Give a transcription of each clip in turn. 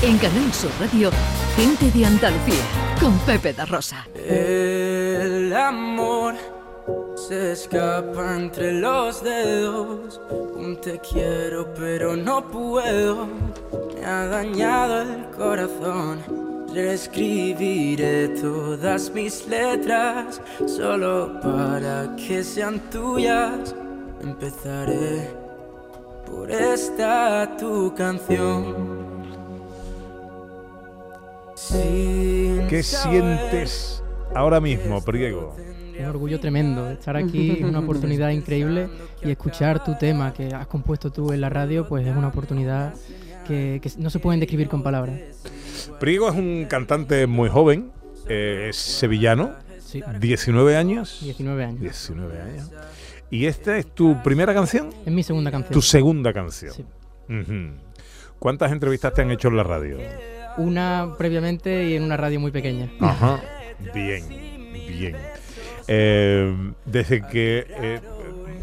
En Canal Sur Radio, Gente de Andalucía, con Pepe da Rosa. El amor se escapa entre los dedos. Un te quiero, pero no puedo. Me ha dañado el corazón. Reescribiré todas mis letras solo para que sean tuyas. Empezaré por esta tu canción. ¿Qué sientes ahora mismo, Priego? Un orgullo tremendo estar aquí, una oportunidad increíble y escuchar tu tema que has compuesto tú en la radio, pues es una oportunidad que, no se pueden describir con palabras. Priego es un cantante muy joven, eh, es sevillano, sí. 19 años. 19 años. 19 años. ¿Y esta es tu primera canción? Es mi segunda canción. Tu segunda canción. Sí. ¿Cuántas entrevistas te han hecho en la radio? Una previamente y en una radio muy pequeña. Ajá. Bien, bien. Eh, desde que eh,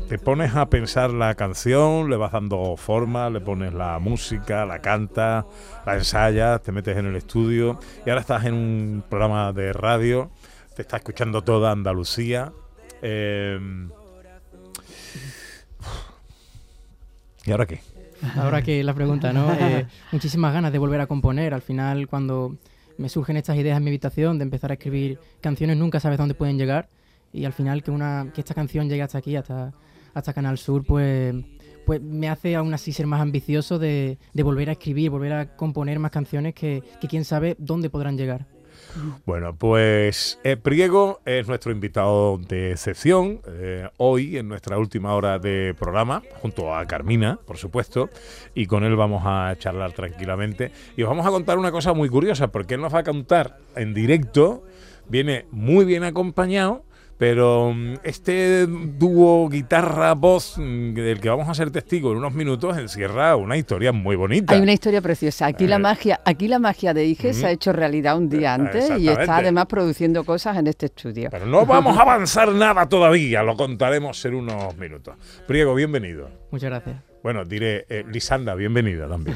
te pones a pensar la canción, le vas dando forma, le pones la música, la cantas, la ensayas, te metes en el estudio y ahora estás en un programa de radio, te está escuchando toda Andalucía. Eh, ¿Y ahora qué? Ahora que la pregunta, ¿no? Eh, muchísimas ganas de volver a componer. Al final, cuando me surgen estas ideas en mi habitación de empezar a escribir canciones, nunca sabes dónde pueden llegar. Y al final que, una, que esta canción llegue hasta aquí, hasta, hasta Canal Sur, pues, pues me hace aún así ser más ambicioso de, de volver a escribir, volver a componer más canciones que, que quién sabe dónde podrán llegar. Bueno, pues eh, Priego es nuestro invitado de excepción eh, hoy en nuestra última hora de programa, junto a Carmina, por supuesto, y con él vamos a charlar tranquilamente. Y os vamos a contar una cosa muy curiosa, porque él nos va a contar en directo, viene muy bien acompañado pero mm, este dúo guitarra-voz mm, del que vamos a ser testigos en unos minutos encierra una historia muy bonita. Hay una historia preciosa. Aquí la eh. magia, aquí la magia de Ige se ha hecho realidad un día antes y está además produciendo cosas en este estudio. Pero no vamos a avanzar nada todavía, lo contaremos en unos minutos. Priego, bienvenido. Muchas gracias. Bueno, diré, eh, Lisanda, bienvenida también.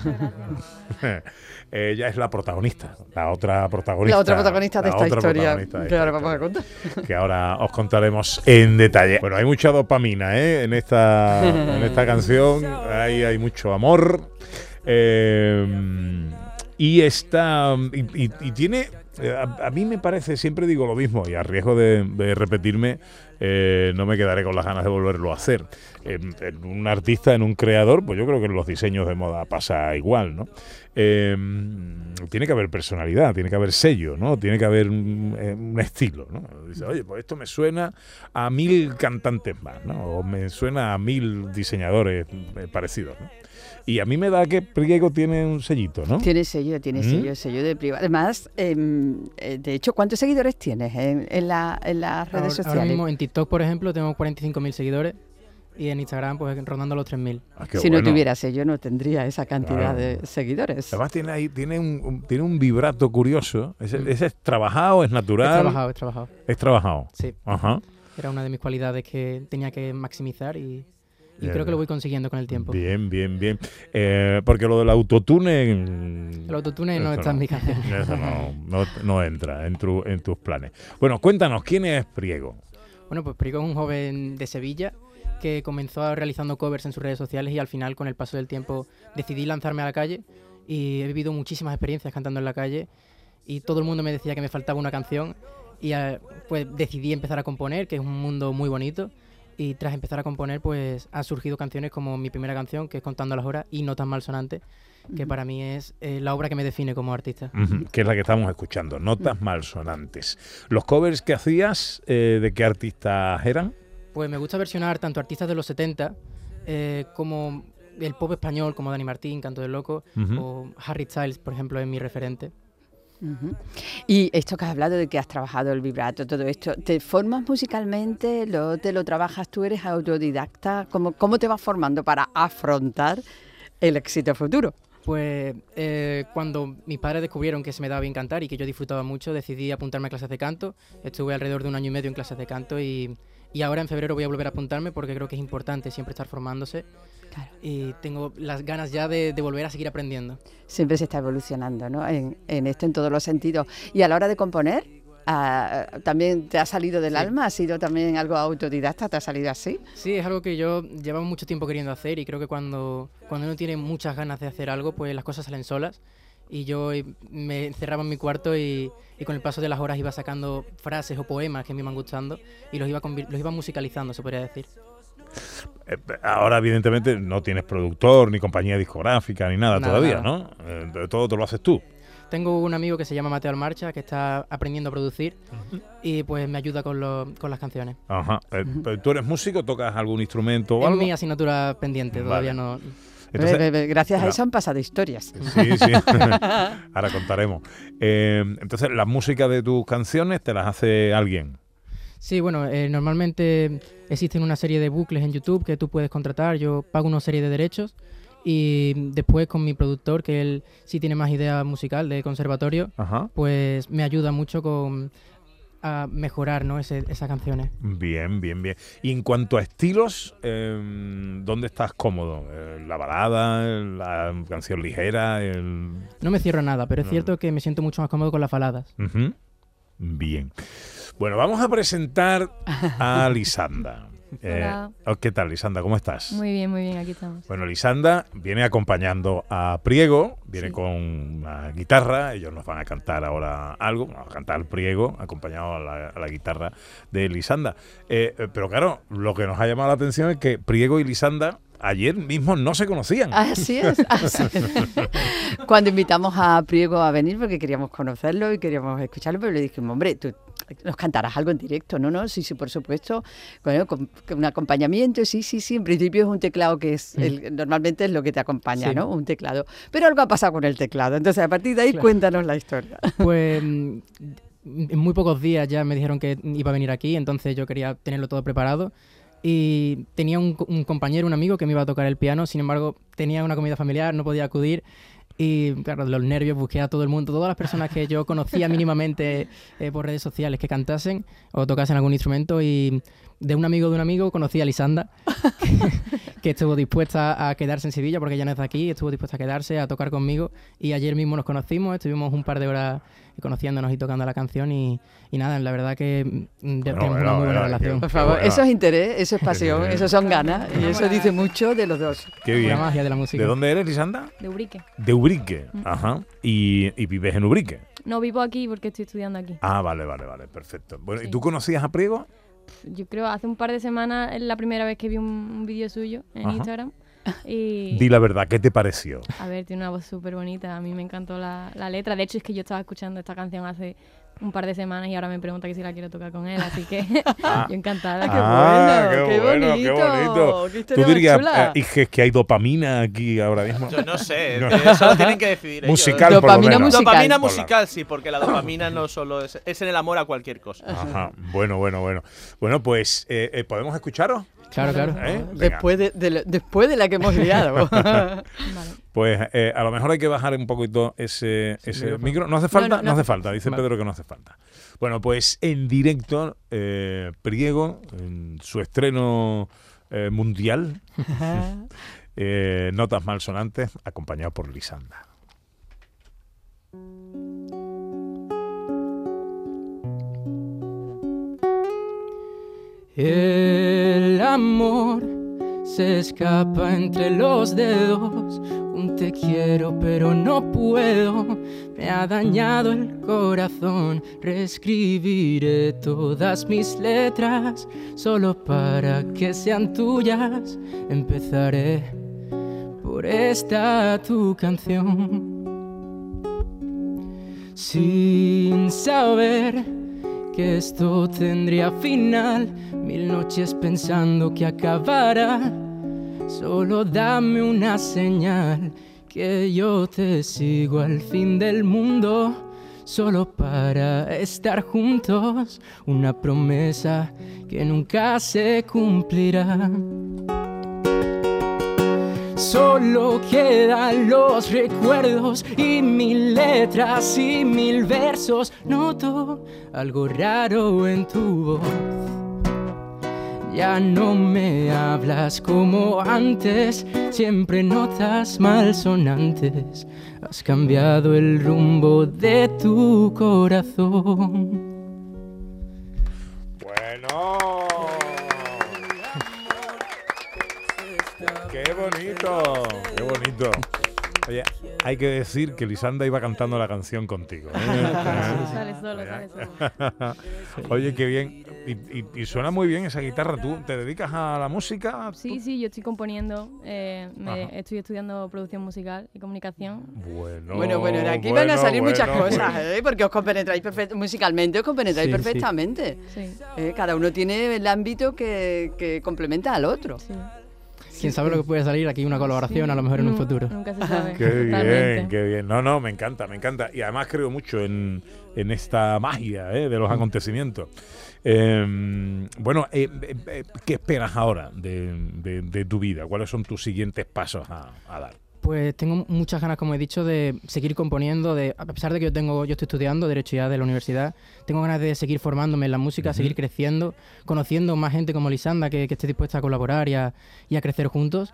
Ella es la protagonista, la otra protagonista. La otra protagonista de esta historia que ahora vamos a contar. Que ahora os contaremos en detalle. Bueno, hay mucha dopamina ¿eh? en, esta, en esta canción, hay, hay mucho amor. Eh, y está. Y, tiene. Eh, a, mí me parece, siempre digo lo mismo, y a riesgo de, repetirme, eh, no me quedaré con las ganas de volverlo a hacer. En, un artista, en un creador, pues yo creo que en los diseños de moda pasa igual, ¿no? Em, tiene que haber personalidad, tiene que haber sello, ¿no? Tiene que haber un, eh, estilo, ¿no? Dice, oye, pues esto me suena a mil cantantes más, ¿no? O me suena a mil diseñadores parecidos, ¿no? Y a mí me da que Priego tiene un sellito, ¿no? Tiene sello, tiene ¿Mm? sello, sello de privado. Además, em, eh, de hecho, ¿cuántos seguidores tienes en, en, la, en las redes sociales? Ahora mismo en TikTok, por ejemplo, tengo 45.000 seguidores y en Instagram pues rondando los 3.000. Ah, si no tuviera sello no tendría esa cantidad de seguidores. Además tiene ahí tiene un, tiene un vibrato curioso. ¿Ese, mm. ¿Ese, es trabajado, es natural? Es trabajado, es trabajado. Es trabajado. Sí. Ajá. Era una de mis cualidades que tenía que maximizar y y creo que lo voy consiguiendo con el tiempo. Bien, bien, bien. Eh, porque lo del autotune... El autotune no está en mi canción. Eso no, no, entra en, en tus planes. Bueno, cuéntanos, ¿quién es Priego? Bueno, pues Priego es un joven de Sevilla que comenzó realizando covers en sus redes sociales y al final, con el paso del tiempo, decidí lanzarme a la calle y he vivido muchísimas experiencias cantando en la calle y todo el mundo me decía que me faltaba una canción y eh, pues decidí empezar a componer, que es un mundo muy bonito y tras empezar a componer, pues han surgido canciones como mi primera canción, que es Contando las Horas, y No tan malsonante, que para mí es eh, la obra que me define como artista. Que es la que estamos escuchando, Notas malsonantes. ¿Los covers que hacías, eh, de qué artistas eran? Pues me gusta versionar tanto artistas de los 70 eh, como el pop español, como Dani Martín, Canto del Loco, o Harry Styles, por ejemplo, es mi referente. Y esto que has hablado de que has trabajado el vibrato, todo esto, ¿te formas musicalmente? Lo, ¿Te lo trabajas tú? ¿Eres autodidacta? ¿Cómo, ¿Cómo te vas formando para afrontar el éxito futuro? Pues eh, cuando mis padres descubrieron que se me daba bien cantar y que yo disfrutaba mucho, decidí apuntarme a clases de canto. Estuve alrededor de un año y medio en clases de canto y, y ahora en febrero voy a volver a apuntarme porque creo que es importante siempre estar formándose y tengo las ganas ya de, de volver a seguir aprendiendo. Siempre se está evolucionando, ¿no? En, en esto, en todos los sentidos. Y a la hora de componer, ah, ¿también te ha salido del Sí. alma? ¿Ha sido también algo autodidacta? ¿Te ha salido así? Sí, es algo que yo llevaba mucho tiempo queriendo hacer y creo que cuando, cuando uno tiene muchas ganas de hacer algo, pues las cosas salen solas. Y yo eh, me encerraba en mi cuarto y, y con el paso de las horas iba sacando frases o poemas que me iban gustando y los iba, los iba musicalizando, se podría decir. Eh, Ahora, evidentemente, no tienes productor, ni compañía discográfica, ni nada, Nada, todavía, nada. ¿no? Eh, todo te lo haces tú. Tengo un amigo que se llama Mateo Almarcha que está aprendiendo a producir y pues me ayuda con, lo- con las canciones. Ajá. Eh, pero ¿Tú eres músico? ¿Tocas algún instrumento o Es algo? mi asignatura pendiente, todavía Vale. no... Entonces- Gracias a eso han pasado historias. Sí, sí. Ahora contaremos. Eh, entonces, ¿la música de tus canciones te las hace alguien? Sí, bueno, eh, normalmente existen una serie de bucles en YouTube que tú puedes contratar. Yo pago una serie de derechos y después con mi productor, que él sí tiene más idea musical de conservatorio, Ajá. pues me ayuda mucho con a mejorar ¿no? Ese- esas canciones. Bien, bien, bien. Y en cuanto a estilos, eh, ¿dónde estás cómodo? Eh, ¿La balada, la canción ligera? El... No me cierro a nada, pero es cierto que me siento mucho más cómodo con las baladas. Bien. Bueno, vamos a presentar a Lisanda. Eh, oh, ¿Qué tal, Lisanda? ¿Cómo estás? Muy bien, muy bien, aquí estamos. Bueno, Lisanda viene acompañando a Priego, viene Sí. con una guitarra, ellos nos van a cantar ahora algo, van a cantar Priego, acompañado a la, a la guitarra de Lisanda. Eh, eh, pero claro, lo que nos ha llamado la atención es que Priego y Lisanda ayer mismo no se conocían. Así es. así es. Cuando invitamos a Priego a venir, porque queríamos conocerlo y queríamos escucharlo, pero le dijimos, hombre, tú nos cantarás algo en directo, ¿no? no Sí, sí, por supuesto. Bueno, con, un acompañamiento, sí, sí, sí. En principio es un teclado que es, el- normalmente es lo que te acompaña, Sí. ¿no? Un teclado. Pero algo ha pasado con el teclado. Entonces, a partir de ahí, Claro. cuéntanos la historia. Pues mm, en muy pocos días ya me dijeron que iba a venir aquí, entonces yo quería tenerlo todo preparado. Y tenía un, co- un compañero, un amigo que me iba a tocar el piano, sin embargo tenía una comida familiar, no podía acudir. Y claro, los nervios busqué a todo el mundo, todas las personas que yo conocía mínimamente eh, por redes sociales que cantasen o tocasen algún instrumento. Y de un amigo de un amigo conocí a Lisanda, que, que estuvo dispuesta a quedarse en Sevilla porque ella no es de aquí, estuvo dispuesta a quedarse, a tocar conmigo. Y ayer mismo nos conocimos, estuvimos un par de horas conociéndonos y tocando la canción. Y, y nada, la verdad que mm, ya Bueno, tenemos bueno, una muy buena bueno, relación. Por favor, bueno. eso es interés, eso es pasión, eso son ganas. Y eso dice mucho de los dos. Qué La bien. magia de la música. ¿De dónde eres, Lisanda? De Ubrique. De Ubrique. Ajá. Y, y vives en Ubrique. No vivo aquí porque estoy estudiando aquí. Ah, vale, vale, vale, perfecto. Bueno, ¿y tú conocías a Priego? Yo creo hace un par de semanas es la primera vez que vi un, un vídeo suyo en Ajá. Instagram. Y Di la verdad, ¿qué te pareció? a ver, tiene una voz súper bonita. A mí me encantó la, la letra. De hecho, es que yo estaba escuchando esta canción hace un par de semanas y ahora me pregunta que si la quiero tocar con él. Así que yo encantada. qué Ah, bueno, qué qué bueno, qué bonito, bonito. qué Tú historia más dirías, chula. eh, que hay dopamina aquí ahora mismo. Yo no sé, No. que eso lo tienen que decidir ellos. Musical, por lo Dopamina menos. musical. Dopamina sí, porque la dopamina no solo es, es en el amor a cualquier cosa. Ajá. Bueno, bueno, bueno. Bueno, pues, eh, eh, ¿podemos escucharos? Claro, claro. ¿Eh? Después de, de lo- después de la que hemos liado. Vale. Pues eh, a lo mejor hay que bajar un poquito ese, micro. ¿No hace falta? No, no, no hace falta. Dice Vale. Pedro que no hace falta. Bueno, pues en directo, eh, Priego, en su estreno eh, mundial, eh, Notas Malsonantes, acompañado por Lisanda. El amor se escapa entre los dedos. Un te quiero, pero no puedo. Me ha dañado el corazón. Reescribiré todas mis letras solo para que sean tuyas. Empezaré por esta tu canción. Sin saber esto tendría final. Mil noches pensando que acabara. Solo dame una señal que yo te sigo al fin del mundo. Solo para estar juntos. Una promesa que nunca se cumplirá. Solo quedan los recuerdos y mil letras y mil versos. Noto algo raro en tu voz. Ya no me hablas como antes, siempre notas malsonantes. Has cambiado el rumbo de tu corazón. Bueno. Qué bonito, qué bonito. Oye, hay que decir que Lisanda iba cantando la canción contigo. ¿eh? Sale solo, sale solo. Oye, qué bien. Y, y- y suena muy bien esa guitarra. ¿Tú te dedicas a la música? Sí, sí, yo estoy componiendo, eh, me- estoy estudiando producción musical y comunicación. Bueno, Bueno, bueno, de aquí van a bueno, salir muchas bueno, cosas, bueno. ¿eh? porque os compenetráis musicalmente, os compenetráis Sí, sí. perfectamente. Sí, ¿eh? Cada uno tiene el ámbito que, que complementa al otro. Quién sabe lo que puede salir aquí, una colaboración a lo mejor en un Nu- futuro. Nunca se sabe. Qué bien, qué bien. No, no, me encanta, me encanta. Y además creo mucho en, en esta magia ¿eh? de los acontecimientos. Eh, bueno, eh, eh, eh, ¿qué esperas ahora de, de- de tu vida? ¿Cuáles son tus siguientes pasos a, a dar? Pues tengo muchas ganas, como he dicho, de seguir componiendo, de a pesar de que yo tengo, yo estoy estudiando derecho ya de la universidad, tengo ganas de seguir formándome en la música, seguir creciendo, conociendo más gente como Lisanda que, que esté dispuesta a colaborar y a, y a crecer juntos.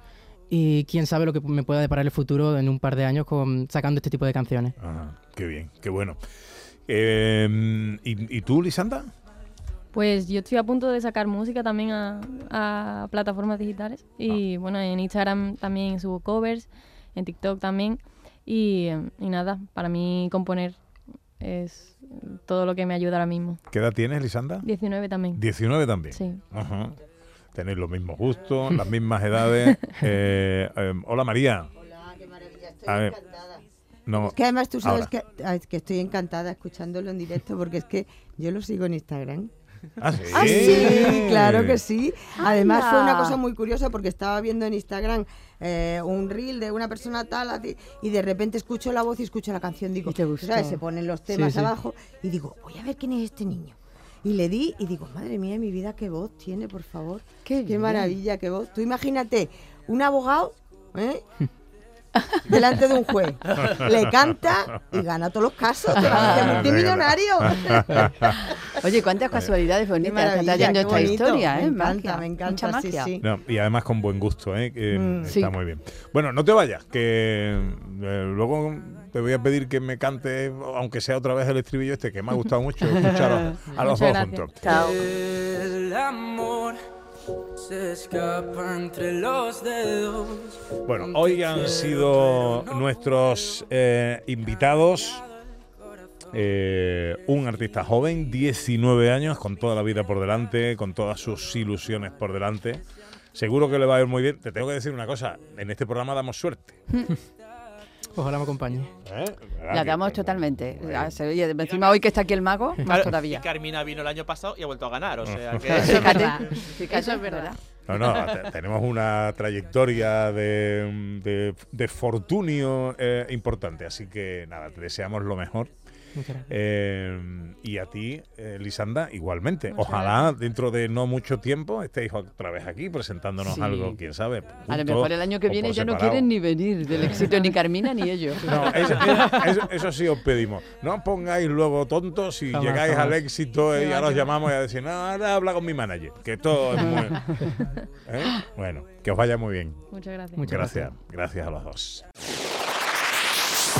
Y quién sabe lo que me pueda deparar el futuro en un par de años con, sacando este tipo de canciones. Ah, qué bien, qué bueno. Eh, ¿y, y tú, Lisanda? Pues yo estoy a punto de sacar música también a, a plataformas digitales. Y bueno, en Instagram también subo covers, en TikTok también. Y, y nada, para mí componer es todo lo que me ayuda ahora mismo. ¿Qué edad tienes, Lisanda? 19 también. 19 también. Sí. Ajá. Tenéis los mismos gustos, las mismas edades. Eh, eh, hola, María. Hola, qué maravilla, estoy A ver. encantada. No, Es que además tú sabes que, es que estoy encantada escuchándolo en directo porque es que yo lo sigo en Instagram. Ah, sí. Ah, sí, claro que sí. Además fue una cosa muy curiosa porque estaba viendo en Instagram eh, un reel de una persona tal y de repente escucho la voz y escucho la canción. Digo, ¿Y te gustó? ¿sabes? Se ponen los temas sí. abajo y digo, voy a ver quién es este niño. Y le di y digo, madre mía, mi vida, qué voz tiene, por favor. Qué bien. maravilla, qué voz. Tú imagínate, un abogado, ¿eh? delante de un juez. Le canta y gana todos los casos. Te Ah, multimillonario. Oye, cuántas casualidades bonitas está trayendo esta bonito. historia, ¿eh? Me encanta, Magia, me mucha sí, magia. sí. No, y además con buen gusto, ¿eh? que Mm. está Sí. muy bien. Bueno, no te vayas, que eh, luego te voy a pedir que me cante, aunque sea otra vez el estribillo este, que me ha gustado mucho escuchar a, a los Muchas dos gracias. juntos. Chao. El amor se escapa entre los dedos. Bueno, hoy han sido nuestros eh, invitados. eh, un artista joven, 19 años, con toda la vida por delante, con todas sus ilusiones por delante. Seguro que le va a ir muy bien. Te tengo que decir una cosa, en este programa damos suerte. Ojalá me acompañe. ¿eh? La damos que- totalmente. Bueno. Ah, se- Oye, encima hoy que está aquí el mago, más Claro, todavía. Y Carmina vino el año pasado y ha vuelto a ganar, o sea que... Fíjate, fíjate, Eso es verdad. No, no, te- tenemos una trayectoria de, de, de fortunio eh, importante, así que nada, te deseamos lo mejor. Eh, y a ti, eh, Lisanda, igualmente. Muchas Ojalá dentro de no mucho tiempo estéis otra vez aquí presentándonos Sí. algo, quién sabe. A lo mejor el año que viene ya no quieren ni venir del éxito ni Carmina ni ellos. No, eso, eso- eso sí os pedimos. No os pongáis luego tontos y Jamás, llegáis jamás. al éxito y ahora os llamamos y a decir, no, ahora habla con mi manager, que todo es muy... ¿Eh? Bueno, que os vaya muy bien. Muchas gracias. Muchas Gracias, gracias a los dos.